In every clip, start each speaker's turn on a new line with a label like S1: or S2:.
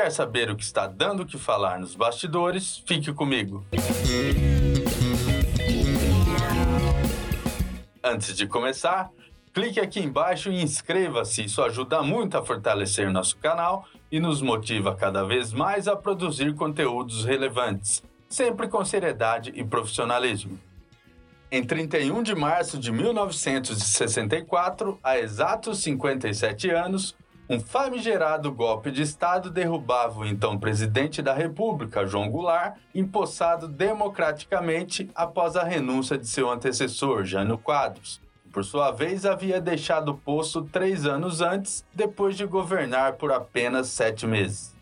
S1: Quer saber o que está dando o que falar nos bastidores? Fique comigo. Antes de começar, clique aqui embaixo e inscreva-se. Isso ajuda muito a fortalecer nosso canal e nos motiva cada vez mais a produzir conteúdos relevantes, sempre com seriedade e profissionalismo. Em 31 de março de 1964, há exatos 57 anos, um famigerado golpe de Estado derrubava o então presidente da República, João Goulart, empossado democraticamente após a renúncia de seu antecessor, Jânio Quadros. Por sua vez, havia deixado o posto três anos antes, depois de governar por apenas sete meses.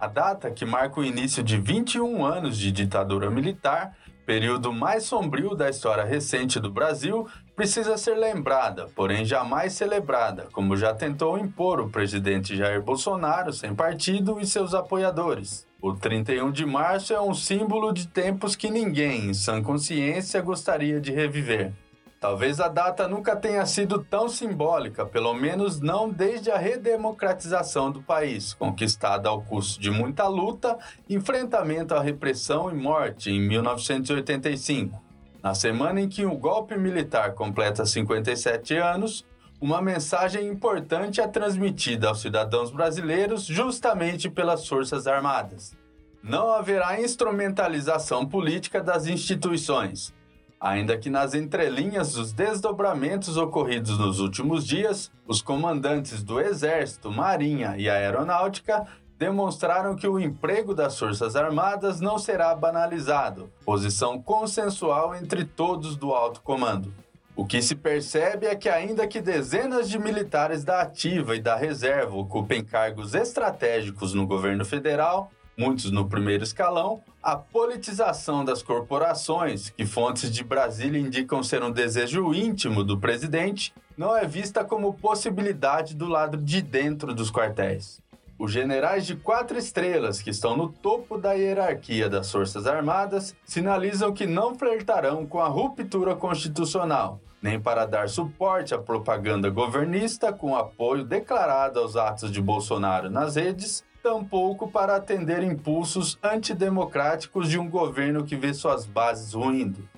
S1: A data, que marca o início de 21 anos de ditadura militar, período mais sombrio da história recente do Brasil, precisa ser lembrada, porém jamais celebrada, como já tentou impor o presidente Jair Bolsonaro sem partido e seus apoiadores. O 31 de março é um símbolo de tempos que ninguém, em sã consciência, gostaria de reviver. Talvez a data nunca tenha sido tão simbólica, pelo menos não desde a redemocratização do país, conquistada ao custo de muita luta, enfrentamento à repressão e morte em 1985. Na semana em que o golpe militar completa 57 anos, uma mensagem importante é transmitida aos cidadãos brasileiros justamente pelas Forças Armadas. Não haverá instrumentalização política das instituições Ainda que nas entrelinhas dos desdobramentos ocorridos nos últimos dias, os comandantes do Exército, Marinha e Aeronáutica demonstraram que o emprego das Forças Armadas não será banalizado, posição consensual entre todos do alto comando. O que se percebe é que, ainda que dezenas de militares da Ativa e da Reserva ocupem cargos estratégicos no governo federal, muitos no primeiro escalão, a politização das corporações, que fontes de Brasília indicam ser um desejo íntimo do presidente, não é vista como possibilidade do lado de dentro dos quartéis. Os generais de quatro estrelas, que estão no topo da hierarquia das Forças Armadas, sinalizam que não flertarão com a ruptura constitucional, nem para dar suporte à propaganda governista com apoio declarado aos atos de Bolsonaro nas redes, tampouco para atender impulsos antidemocráticos de um governo que vê suas bases ruindo.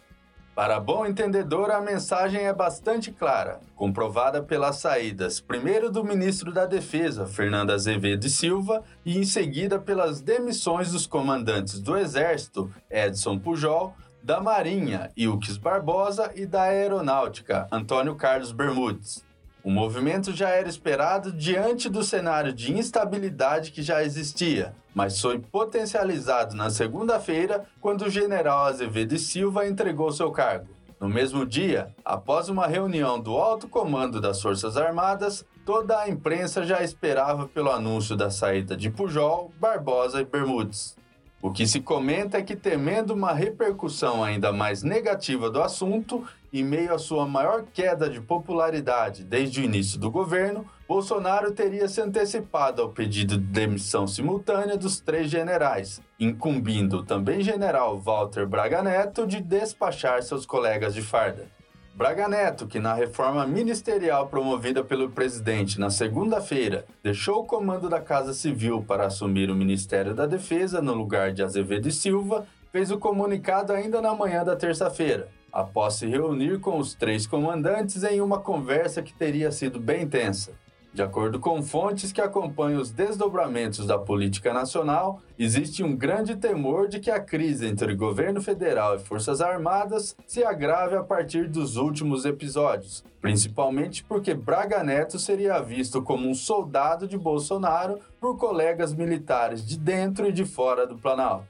S1: Para bom entendedor, a mensagem é bastante clara, comprovada pelas saídas, primeiro do ministro da Defesa, Fernando Azevedo e Silva, e em seguida pelas demissões dos comandantes do Exército, Edson Pujol, da Marinha, Ilques Barbosa, e da Aeronáutica, Antônio Carlos Bermudes. O movimento já era esperado diante do cenário de instabilidade que já existia, mas foi potencializado na segunda-feira quando o general Azevedo e Silva entregou seu cargo. No mesmo dia, após uma reunião do alto comando das Forças Armadas, toda a imprensa já esperava pelo anúncio da saída de Pujol, Barbosa e Bermudes. O que se comenta é que, temendo uma repercussão ainda mais negativa do assunto, em meio à sua maior queda de popularidade desde o início do governo, Bolsonaro teria se antecipado ao pedido de demissão simultânea dos três generais, incumbindo o também general Walter Braga Neto de despachar seus colegas de farda. Braga Neto, que na reforma ministerial promovida pelo presidente na segunda-feira deixou o comando da Casa Civil para assumir o Ministério da Defesa no lugar de Azevedo e Silva, fez o comunicado ainda na manhã da terça-feira, após se reunir com os três comandantes em uma conversa que teria sido bem tensa. De acordo com fontes que acompanham os desdobramentos da política nacional, existe um grande temor de que a crise entre governo federal e Forças Armadas se agrave a partir dos últimos episódios, principalmente porque Braga Neto seria visto como um soldado de Bolsonaro por colegas militares de dentro e de fora do Planalto.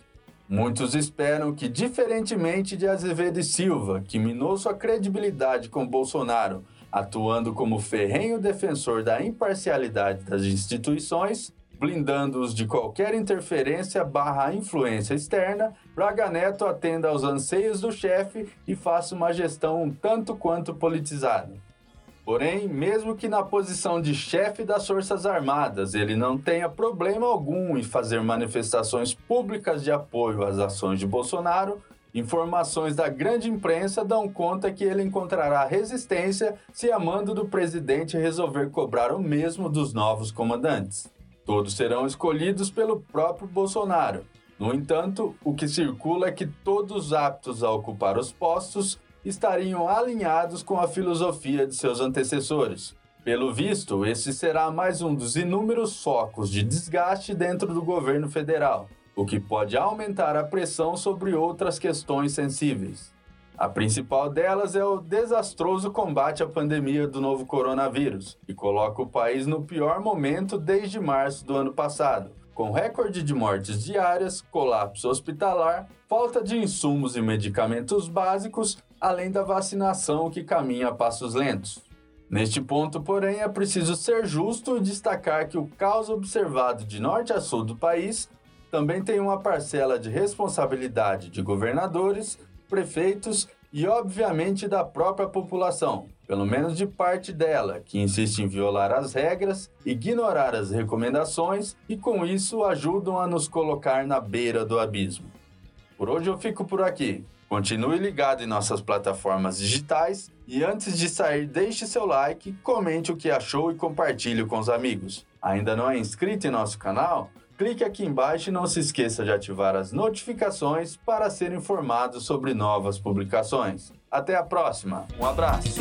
S1: Muitos esperam que, diferentemente de Azevedo e Silva, que minou sua credibilidade com Bolsonaro atuando como ferrenho defensor da imparcialidade das instituições, blindando-os de qualquer interferência barra influência externa, Braga Neto atenda aos anseios do chefe e faça uma gestão um tanto quanto politizada. Porém, mesmo que na posição de chefe das Forças Armadas ele não tenha problema algum em fazer manifestações públicas de apoio às ações de Bolsonaro, informações da grande imprensa dão conta que ele encontrará resistência se a mando do presidente resolver cobrar o mesmo dos novos comandantes. Todos serão escolhidos pelo próprio Bolsonaro. No entanto, o que circula é que todos aptos a ocupar os postos estariam alinhados com a filosofia de seus antecessores. Pelo visto, esse será mais um dos inúmeros focos de desgaste dentro do governo federal, o que pode aumentar a pressão sobre outras questões sensíveis. A principal delas é o desastroso combate à pandemia do novo coronavírus, que coloca o país no pior momento desde março do ano passado, com recorde de mortes diárias, colapso hospitalar, falta de insumos e medicamentos básicos, além da vacinação que caminha a passos lentos. Neste ponto, porém, é preciso ser justo e destacar que o caos observado de norte a sul do país também tem uma parcela de responsabilidade de governadores prefeitos e, obviamente, da própria população, pelo menos de parte dela, que insiste em violar as regras, ignorar as recomendações e, com isso, ajudam a nos colocar na beira do abismo. Por hoje eu fico por aqui. Continue ligado em nossas plataformas digitais e antes de sair, deixe seu like, comente o que achou e compartilhe com os amigos. Ainda não é inscrito em nosso canal? Clique aqui embaixo e não se esqueça de ativar as notificações para ser informado sobre novas publicações. Até a próxima, um abraço!